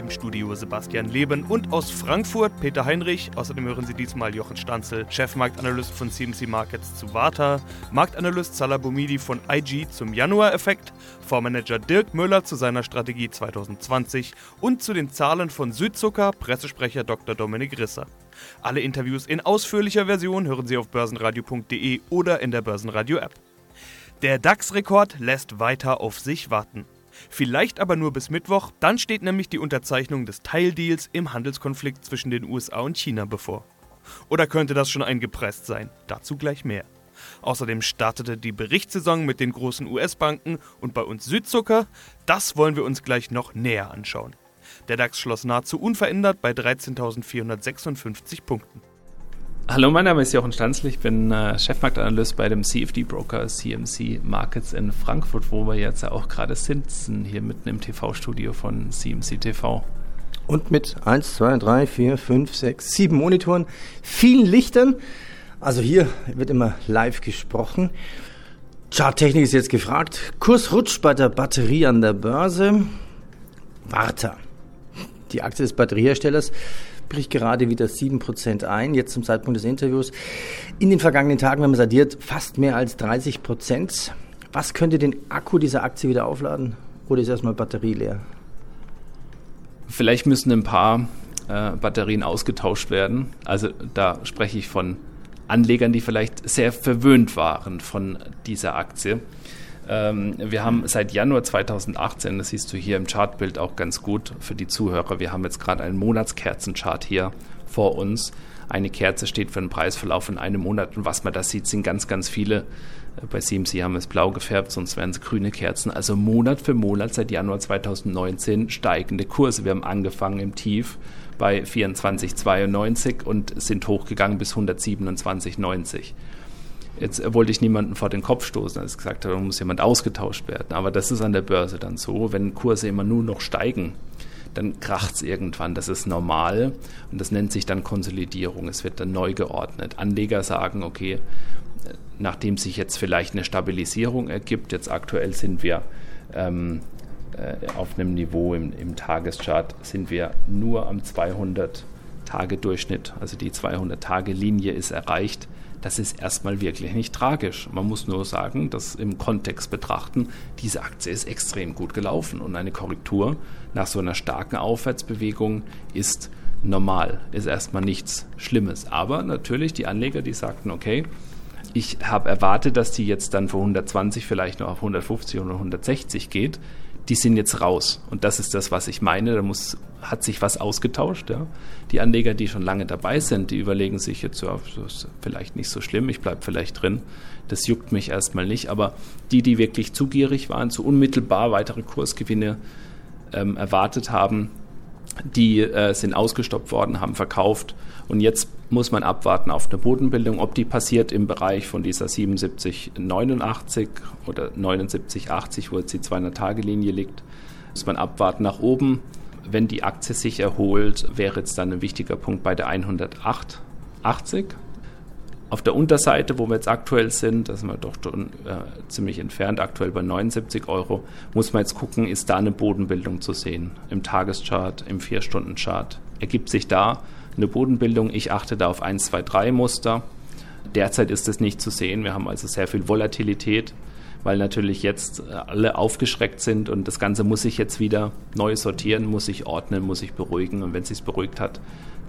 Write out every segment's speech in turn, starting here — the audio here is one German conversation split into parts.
Im Studio Sebastian Leben und aus Frankfurt Peter Heinrich. Außerdem hören Sie diesmal Jochen Stanzel, Chefmarktanalyst von CMC Markets zu Warta, Marktanalyst Salah Boumidi von IG zum Januar-Effekt, Fondsmanager Dirk Müller zu seiner Strategie 2020 und zu den Zahlen von Südzucker Pressesprecher Dr. Dominik Risser. Alle Interviews in ausführlicher Version hören Sie auf börsenradio.de oder in der Börsenradio-App. Der DAX-Rekord lässt weiter auf sich warten. Vielleicht aber nur bis Mittwoch, dann steht nämlich die Unterzeichnung des Teildeals im Handelskonflikt zwischen den USA und China bevor. Oder könnte das schon eingepresst sein? Dazu gleich mehr. Außerdem startete die Berichtssaison mit den großen US-Banken und bei uns Südzucker. Das wollen wir uns gleich noch näher anschauen. Der DAX schloss nahezu unverändert bei 13.456 Punkten. Hallo, mein Name ist Jochen Stanzl, ich bin äh, Chefmarktanalyst bei dem CFD-Broker CMC Markets in Frankfurt, wo wir jetzt auch gerade sitzen, hier mitten im TV-Studio von CMC TV. Und mit 1, 2, 3, 4, 5, 6, 7 Monitoren, vielen Lichtern. Also hier wird immer live gesprochen. Charttechnik ist jetzt gefragt. Kurs rutscht bei der Batterie an der Börse. Warta. Die Aktie des Batterieherstellers bricht gerade wieder 7% ein, jetzt zum Zeitpunkt des Interviews. In den vergangenen Tagen, wenn man sadiert, fast mehr als 30%. Was könnte den Akku dieser Aktie wieder aufladen? Oder ist erstmal Batterie leer? Vielleicht müssen ein paar äh, Batterien ausgetauscht werden. Also da spreche ich von Anlegern, die vielleicht sehr verwöhnt waren von dieser Aktie. Ähm, wir haben seit Januar 2018, das siehst du hier im Chartbild auch ganz gut für die Zuhörer, wir haben jetzt gerade einen Monatskerzenchart hier vor uns. Eine Kerze steht für einen Preisverlauf in einem Monat und was man da sieht, sind ganz, ganz viele. Äh, bei CMC haben wir es blau gefärbt, sonst wären es grüne Kerzen. Also Monat für Monat seit Januar 2019 steigende Kurse. Wir haben angefangen im Tief bei 24,92 und sind hochgegangen bis 127,90. Jetzt wollte ich niemanden vor den Kopf stoßen, als gesagt habe, da muss jemand ausgetauscht werden. Aber das ist an der Börse dann so, wenn Kurse immer nur noch steigen, dann kracht es irgendwann. Das ist normal und das nennt sich dann Konsolidierung. Es wird dann neu geordnet. Anleger sagen, okay, nachdem sich jetzt vielleicht eine Stabilisierung ergibt, jetzt aktuell sind wir ähm, äh, auf einem Niveau im, im Tageschart, sind wir nur am 200 Tage Durchschnitt, also die 200 Tage Linie ist erreicht das ist erstmal wirklich nicht tragisch. Man muss nur sagen, dass im Kontext betrachten, diese Aktie ist extrem gut gelaufen und eine Korrektur nach so einer starken Aufwärtsbewegung ist normal, ist erstmal nichts Schlimmes. Aber natürlich die Anleger, die sagten, okay, ich habe erwartet, dass die jetzt dann von 120 vielleicht noch auf 150 oder 160 geht die sind jetzt raus. Und das ist das, was ich meine. Da muss, hat sich was ausgetauscht. Ja. Die Anleger, die schon lange dabei sind, die überlegen sich jetzt, ja, vielleicht nicht so schlimm, ich bleibe vielleicht drin. Das juckt mich erstmal nicht. Aber die, die wirklich zugierig waren, zu unmittelbar weitere Kursgewinne ähm, erwartet haben, die äh, sind ausgestoppt worden, haben verkauft. Und jetzt muss man abwarten auf eine Bodenbildung, ob die passiert im Bereich von dieser 77,89 oder 79,80, wo jetzt die 200-Tage-Linie liegt. Muss man abwarten nach oben. Wenn die Aktie sich erholt, wäre jetzt dann ein wichtiger Punkt bei der 108,80. Auf der Unterseite, wo wir jetzt aktuell sind, da sind wir doch schon äh, ziemlich entfernt, aktuell bei 79 Euro, muss man jetzt gucken, ist da eine Bodenbildung zu sehen. Im Tageschart, im 4-Stunden-Chart. Ergibt sich da eine Bodenbildung? Ich achte da auf 1, 2, 3 Muster. Derzeit ist es nicht zu sehen. Wir haben also sehr viel Volatilität, weil natürlich jetzt äh, alle aufgeschreckt sind und das Ganze muss sich jetzt wieder neu sortieren, muss sich ordnen, muss sich beruhigen. Und wenn es sich beruhigt hat,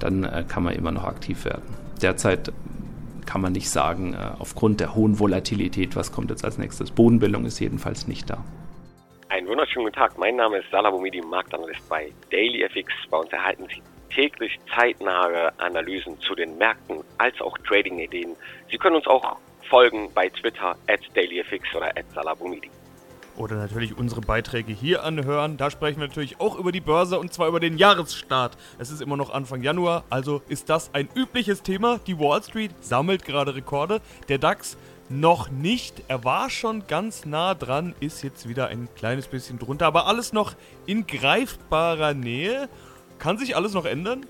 dann äh, kann man immer noch aktiv werden. Derzeit kann man nicht sagen, äh, aufgrund der hohen Volatilität, was kommt jetzt als nächstes. Bodenbildung ist jedenfalls nicht da. Einen wunderschönen guten Tag. Mein Name ist Salah Boumidi, Marktanalyst bei DailyFX. Bei uns erhalten Sie täglich zeitnahe Analysen zu den Märkten als auch Trading-Ideen. Sie können uns auch folgen bei Twitter at DailyFX oder at Salabumidi. Oder natürlich unsere Beiträge hier anhören. Da sprechen wir natürlich auch über die Börse und zwar über den Jahresstart. Es ist immer noch Anfang Januar, also ist das ein übliches Thema. Die Wall Street sammelt gerade Rekorde. Der DAX noch nicht. Er war schon ganz nah dran, ist jetzt wieder ein kleines bisschen drunter, aber alles noch in greifbarer Nähe. Kann sich alles noch ändern.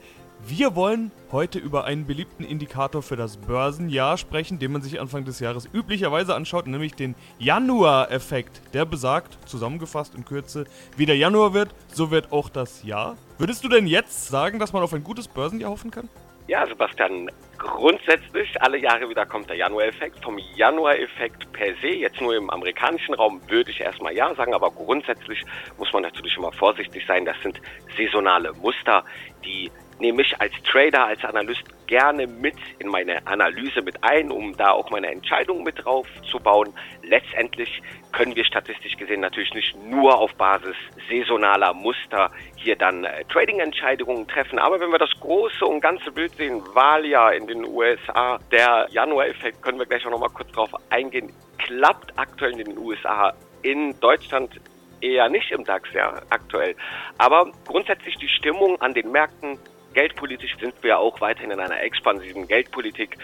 Wir wollen heute über einen beliebten Indikator für das Börsenjahr sprechen, den man sich Anfang des Jahres üblicherweise anschaut, nämlich den Januar-Effekt. Der besagt, zusammengefasst in Kürze, wie der Januar wird, so wird auch das Jahr. Würdest du denn jetzt sagen, dass man auf ein gutes Börsenjahr hoffen kann? Ja, Sebastian, grundsätzlich alle Jahre wieder kommt der Januar-Effekt. Vom Januar-Effekt per se, jetzt nur im amerikanischen Raum, würde ich erstmal ja sagen, aber grundsätzlich muss man natürlich immer vorsichtig sein. Das sind saisonale Muster, die nehme ich als Trader, als Analyst gerne mit in meine Analyse mit ein, um da auch meine Entscheidungen mit drauf zu bauen. Letztendlich können wir statistisch gesehen natürlich nicht nur auf Basis saisonaler Muster hier dann äh, Trading-Entscheidungen treffen. Aber wenn wir das große und ganze Bild sehen, Wahljahr in den USA, der Januar-Effekt, können wir gleich auch nochmal kurz drauf eingehen, klappt aktuell in den USA in Deutschland eher nicht im DAX, ja, aktuell. Aber grundsätzlich die Stimmung an den Märkten Geldpolitisch sind wir auch weiterhin in einer expansiven Geldpolitik.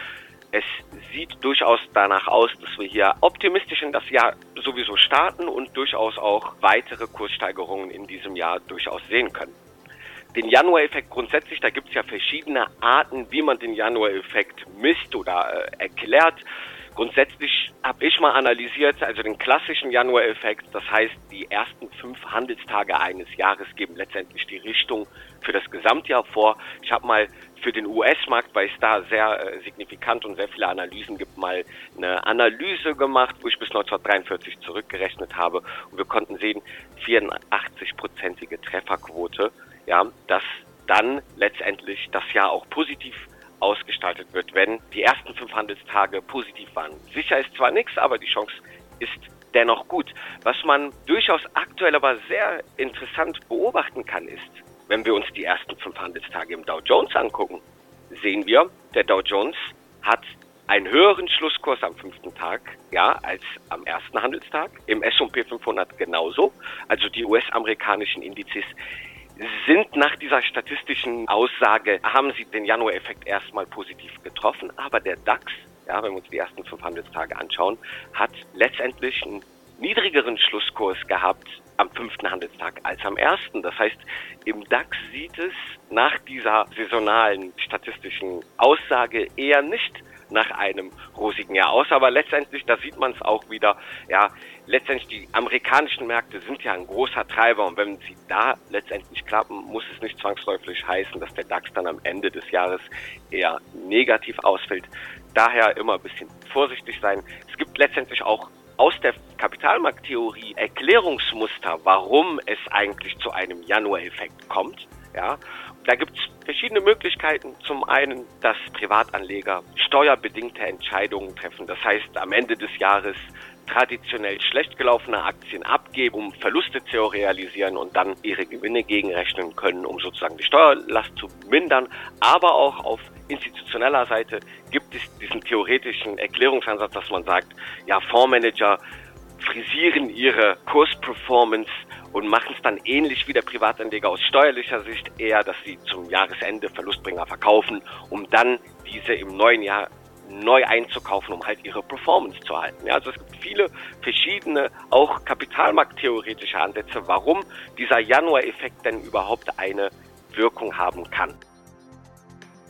Es sieht durchaus danach aus, dass wir hier optimistisch in das Jahr sowieso starten und durchaus auch weitere Kurssteigerungen in diesem Jahr durchaus sehen können. Den Januar-Effekt grundsätzlich, da gibt es ja verschiedene Arten, wie man den Januar-Effekt misst oder äh, erklärt. Grundsätzlich habe ich mal analysiert, also den klassischen Januar-Effekt, das heißt, die ersten fünf Handelstage eines Jahres geben letztendlich die Richtung für das Gesamtjahr vor. Ich habe mal für den US-Markt, weil es da sehr äh, signifikant und sehr viele Analysen gibt, mal eine Analyse gemacht, wo ich bis 1943 zurückgerechnet habe und wir konnten sehen, 84-prozentige Trefferquote, ja, dass dann letztendlich das Jahr auch positiv ausgestaltet wird, wenn die ersten fünf Handelstage positiv waren. Sicher ist zwar nichts, aber die Chance ist dennoch gut. Was man durchaus aktuell aber sehr interessant beobachten kann, ist, wenn wir uns die ersten fünf Handelstage im Dow Jones angucken, sehen wir, der Dow Jones hat einen höheren Schlusskurs am fünften Tag, ja, als am ersten Handelstag. Im S&P 500 genauso. Also die US-amerikanischen Indizes sind nach dieser statistischen Aussage, haben sie den Januar-Effekt erstmal positiv getroffen, aber der DAX, ja, wenn wir uns die ersten fünf Handelstage anschauen, hat letztendlich einen niedrigeren Schlusskurs gehabt am fünften Handelstag als am ersten. Das heißt, im DAX sieht es nach dieser saisonalen statistischen Aussage eher nicht nach einem rosigen Jahr aus. Aber letztendlich, da sieht man es auch wieder, ja, letztendlich die amerikanischen Märkte sind ja ein großer Treiber und wenn sie da letztendlich klappen, muss es nicht zwangsläufig heißen, dass der DAX dann am Ende des Jahres eher negativ ausfällt. Daher immer ein bisschen vorsichtig sein. Es gibt letztendlich auch aus der Kapitalmarkttheorie Erklärungsmuster, warum es eigentlich zu einem Januar-Effekt kommt. Ja, da gibt es verschiedene Möglichkeiten. Zum einen, dass Privatanleger steuerbedingte Entscheidungen treffen. Das heißt, am Ende des Jahres traditionell schlecht gelaufene Aktien abgeben, um Verluste zu realisieren und dann ihre Gewinne gegenrechnen können, um sozusagen die Steuerlast zu mindern. Aber auch auf institutioneller Seite gibt es diesen theoretischen Erklärungsansatz, dass man sagt, ja, Fondsmanager frisieren ihre Kursperformance und machen es dann ähnlich wie der Privatanleger aus steuerlicher Sicht eher, dass sie zum Jahresende Verlustbringer verkaufen, um dann diese im neuen Jahr neu einzukaufen, um halt ihre Performance zu halten. Ja, also es gibt viele verschiedene, auch kapitalmarkttheoretische Ansätze, warum dieser Januar-Effekt denn überhaupt eine Wirkung haben kann.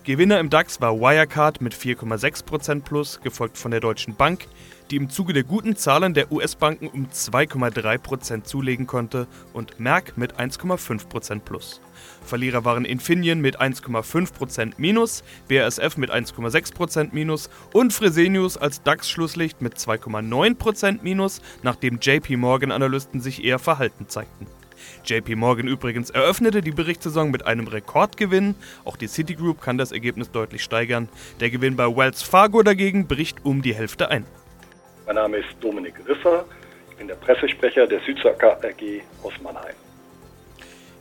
Gewinner im DAX war Wirecard mit 4,6% plus, gefolgt von der Deutschen Bank, die im Zuge der guten Zahlen der US-Banken um 2,3% zulegen konnte, und Merck mit 1,5% plus. Verlierer waren Infineon mit 1,5% minus, BASF mit 1,6% minus und Fresenius als DAX-Schlusslicht mit 2,9% minus, nachdem JP Morgan-Analysten sich eher verhalten zeigten. JP Morgan übrigens eröffnete die Berichtssaison mit einem Rekordgewinn. Auch die Citigroup kann das Ergebnis deutlich steigern. Der Gewinn bei Wells Fargo dagegen bricht um die Hälfte ein. Mein Name ist Dominik Risser. Ich bin der Pressesprecher der Südzacker AG aus Mannheim.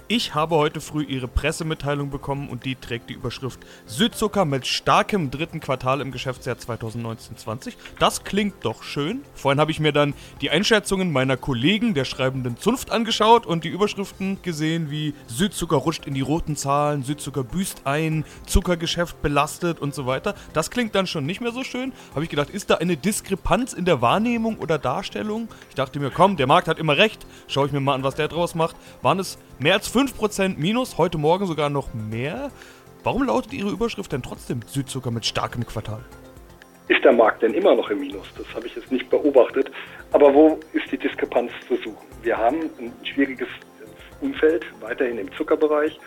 Ich habe heute früh Ihre Pressemitteilung bekommen und die trägt die Überschrift Südzucker mit starkem dritten Quartal im Geschäftsjahr 2019-20. Das klingt doch schön. Vorhin habe ich mir dann die Einschätzungen meiner Kollegen der schreibenden Zunft angeschaut und die Überschriften gesehen wie Südzucker rutscht in die roten Zahlen, Südzucker büßt ein, Zuckergeschäft belastet und so weiter. Das klingt dann schon nicht mehr so schön. Habe ich gedacht, ist da eine Diskrepanz in der Wahrnehmung oder Darstellung? Ich dachte mir, komm, der Markt hat immer recht. Schaue ich mir mal an, was der draus macht. Waren es mehr als 5% Minus, heute Morgen sogar noch mehr. Warum lautet Ihre Überschrift denn trotzdem Südzucker mit starkem Quartal? Ist der Markt denn immer noch im Minus? Das habe ich jetzt nicht beobachtet. Aber wo ist die Diskrepanz zu suchen? Wir haben ein schwieriges Umfeld weiterhin im Zuckerbereich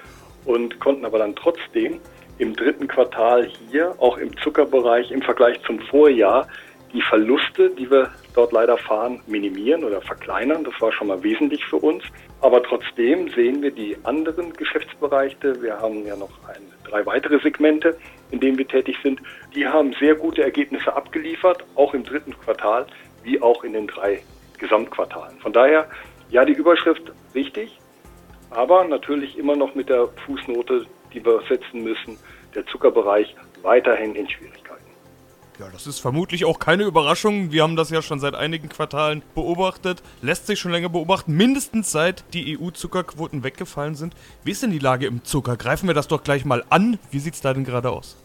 und konnten aber dann trotzdem im dritten Quartal hier auch im Zuckerbereich im Vergleich zum Vorjahr die Verluste, die wir dort leider fahren, minimieren oder verkleinern. Das war schon mal wesentlich für uns. Aber trotzdem sehen wir die anderen Geschäftsbereiche. Wir haben ja noch ein, drei weitere Segmente, in denen wir tätig sind. Die haben sehr gute Ergebnisse abgeliefert, auch im dritten Quartal wie auch in den drei Gesamtquartalen. Von daher, ja, die Überschrift richtig, aber natürlich immer noch mit der Fußnote, die wir setzen müssen, der Zuckerbereich weiterhin in Schwierigkeiten. Ja, das ist vermutlich auch keine Überraschung. Wir haben das ja schon seit einigen Quartalen beobachtet. Lässt sich schon länger beobachten, mindestens seit die EU-Zuckerquoten weggefallen sind. Wie ist denn die Lage im Zucker? Greifen wir das doch gleich mal an. Wie sieht es da denn gerade aus?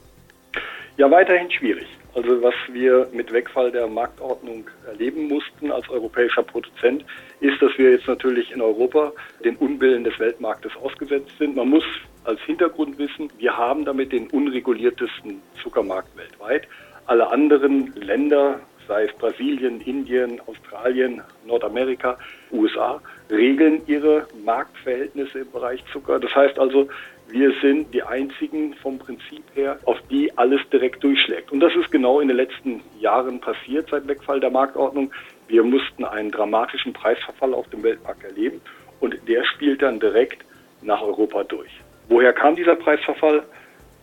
Ja, weiterhin schwierig. Also was wir mit Wegfall der Marktordnung erleben mussten als europäischer Produzent, ist, dass wir jetzt natürlich in Europa den Unbillen des Weltmarktes ausgesetzt sind. Man muss als Hintergrund wissen, wir haben damit den unreguliertesten Zuckermarkt weltweit. Alle anderen Länder, sei es Brasilien, Indien, Australien, Nordamerika, USA, regeln ihre Marktverhältnisse im Bereich Zucker. Das heißt also, wir sind die einzigen vom Prinzip her, auf die alles direkt durchschlägt. Und das ist genau in den letzten Jahren passiert seit Wegfall der Marktordnung. Wir mussten einen dramatischen Preisverfall auf dem Weltmarkt erleben und der spielt dann direkt nach Europa durch. Woher kam dieser Preisverfall?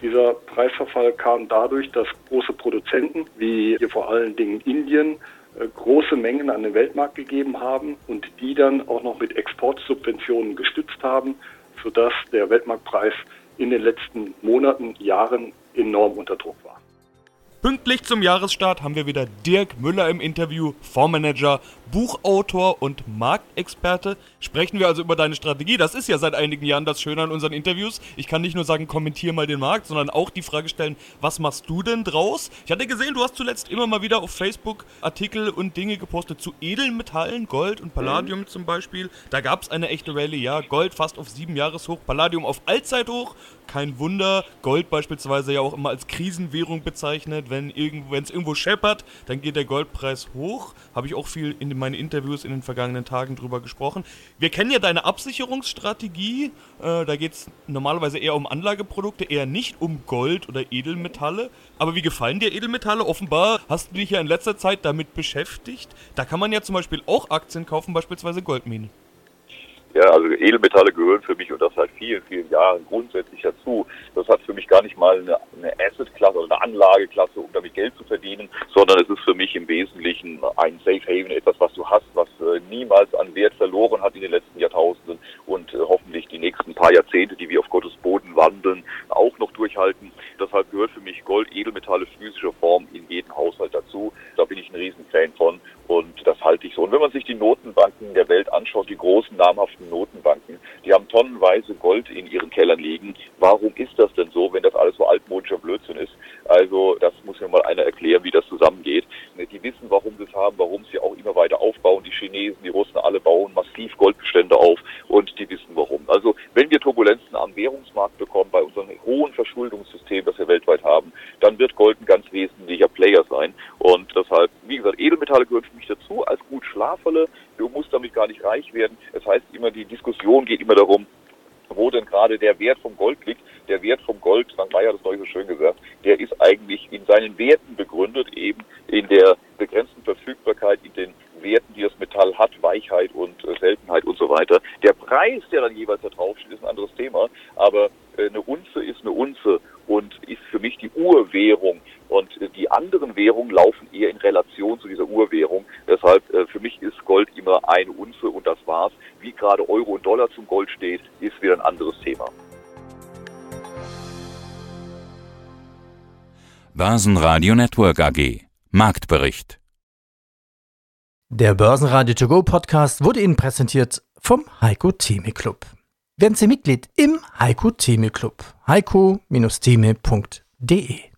Dieser Preisverfall kam dadurch, dass große Produzenten, wie hier vor allen Dingen Indien, äh, große Mengen an den Weltmarkt gegeben haben und die dann auch noch mit Exportsubventionen gestützt haben, sodass der Weltmarktpreis in den letzten Monaten, Jahren enorm unter Druck war. Pünktlich zum Jahresstart haben wir wieder Dirk Müller im Interview, Fondsmanager, Buchautor und Marktexperte. Sprechen wir also über deine Strategie. Das ist ja seit einigen Jahren das Schöne an unseren Interviews. Ich kann nicht nur sagen, kommentier mal den Markt, sondern auch die Frage stellen, was machst du denn draus? Ich hatte gesehen, du hast zuletzt immer mal wieder auf Facebook Artikel und Dinge gepostet zu Edelmetallen, Gold und Palladium mhm. zum Beispiel. Da gab es eine echte Rallye, ja. Gold fast auf sieben Jahreshoch, Palladium auf Allzeithoch. Kein Wunder. Gold beispielsweise ja auch immer als Krisenwährung bezeichnet wenn es irgendwo scheppert, dann geht der Goldpreis hoch. Habe ich auch viel in meinen Interviews in den vergangenen Tagen drüber gesprochen. Wir kennen ja deine Absicherungsstrategie. Äh, da geht es normalerweise eher um Anlageprodukte, eher nicht um Gold oder Edelmetalle. Aber wie gefallen dir Edelmetalle? Offenbar hast du dich ja in letzter Zeit damit beschäftigt. Da kann man ja zum Beispiel auch Aktien kaufen, beispielsweise Goldminen. Ja, also Edelmetalle gehören für mich und das seit vielen, vielen Jahren grundsätzlich dazu. Das hat für mich gar nicht mal eine, eine Asset-Klasse oder eine Anlageklasse, um damit Geld zu verdienen, sondern es ist für mich im Wesentlichen ein Safe Haven, etwas, was du hast, was äh, niemals an Wert verloren hat in den letzten Jahrtausenden und äh, hoffentlich die nächsten paar Jahrzehnte, die wir auf Gottes Boden wandeln, auch noch durchhalten. Deshalb gehört für mich Gold, Edelmetalle, physischer Form in jeden Haushalt dazu. Da bin ich ein Riesenfan von und das halte ich so. Und wenn man sich die Notenbanken der großen namhaften Notenbanken, die haben tonnenweise Gold in ihren Kellern liegen. Warum ist das alles so altmodischer Blödsinn ist? Also das muss mir mal einer erklären, wie das zusammengeht. Die wissen, warum sie es haben, warum sie auch immer weiter aufbauen. Die Chinesen, die Russen, alle bauen massiv Goldbestände auf und die wissen warum. Also wenn wir Turbulenzen am Währungsmarkt bekommen, bei unserem hohen Verschuldungssystem, das wir weltweit haben, dann wird Gold ein ganz wesentlicher Player sein. Und deshalb, wie gesagt, Edelmetalle gehören für mich dazu als gut Schlaferle. Du musst damit gar nicht reich werden. Das heißt immer, die Diskussion geht immer darum, wo denn gerade der Wert vom Gold liegt. Der Wert vom Gold, St. Meyer hat es neulich so schön gesagt, der ist eigentlich in seinen Werten begründet, eben in der begrenzten Verfügbarkeit, in den Werten, die das Metall hat, Weichheit und äh, Seltenheit und so weiter. Der Preis, der dann jeweils da draufsteht, ist ein anderes Thema, aber äh, eine Unze ist eine Unze und ist für mich die Urwährung. Und äh, die anderen Währungen laufen eher in Relation zu dieser Urwährung. gerade Euro und Dollar zum Gold steht, ist wieder ein anderes Thema. Börsenradio Network AG Marktbericht Der Börsenradio To Go Podcast wurde Ihnen präsentiert vom Heiko Theme Club. Werden Sie Mitglied im Heiko Theme Club. heiko-theme.de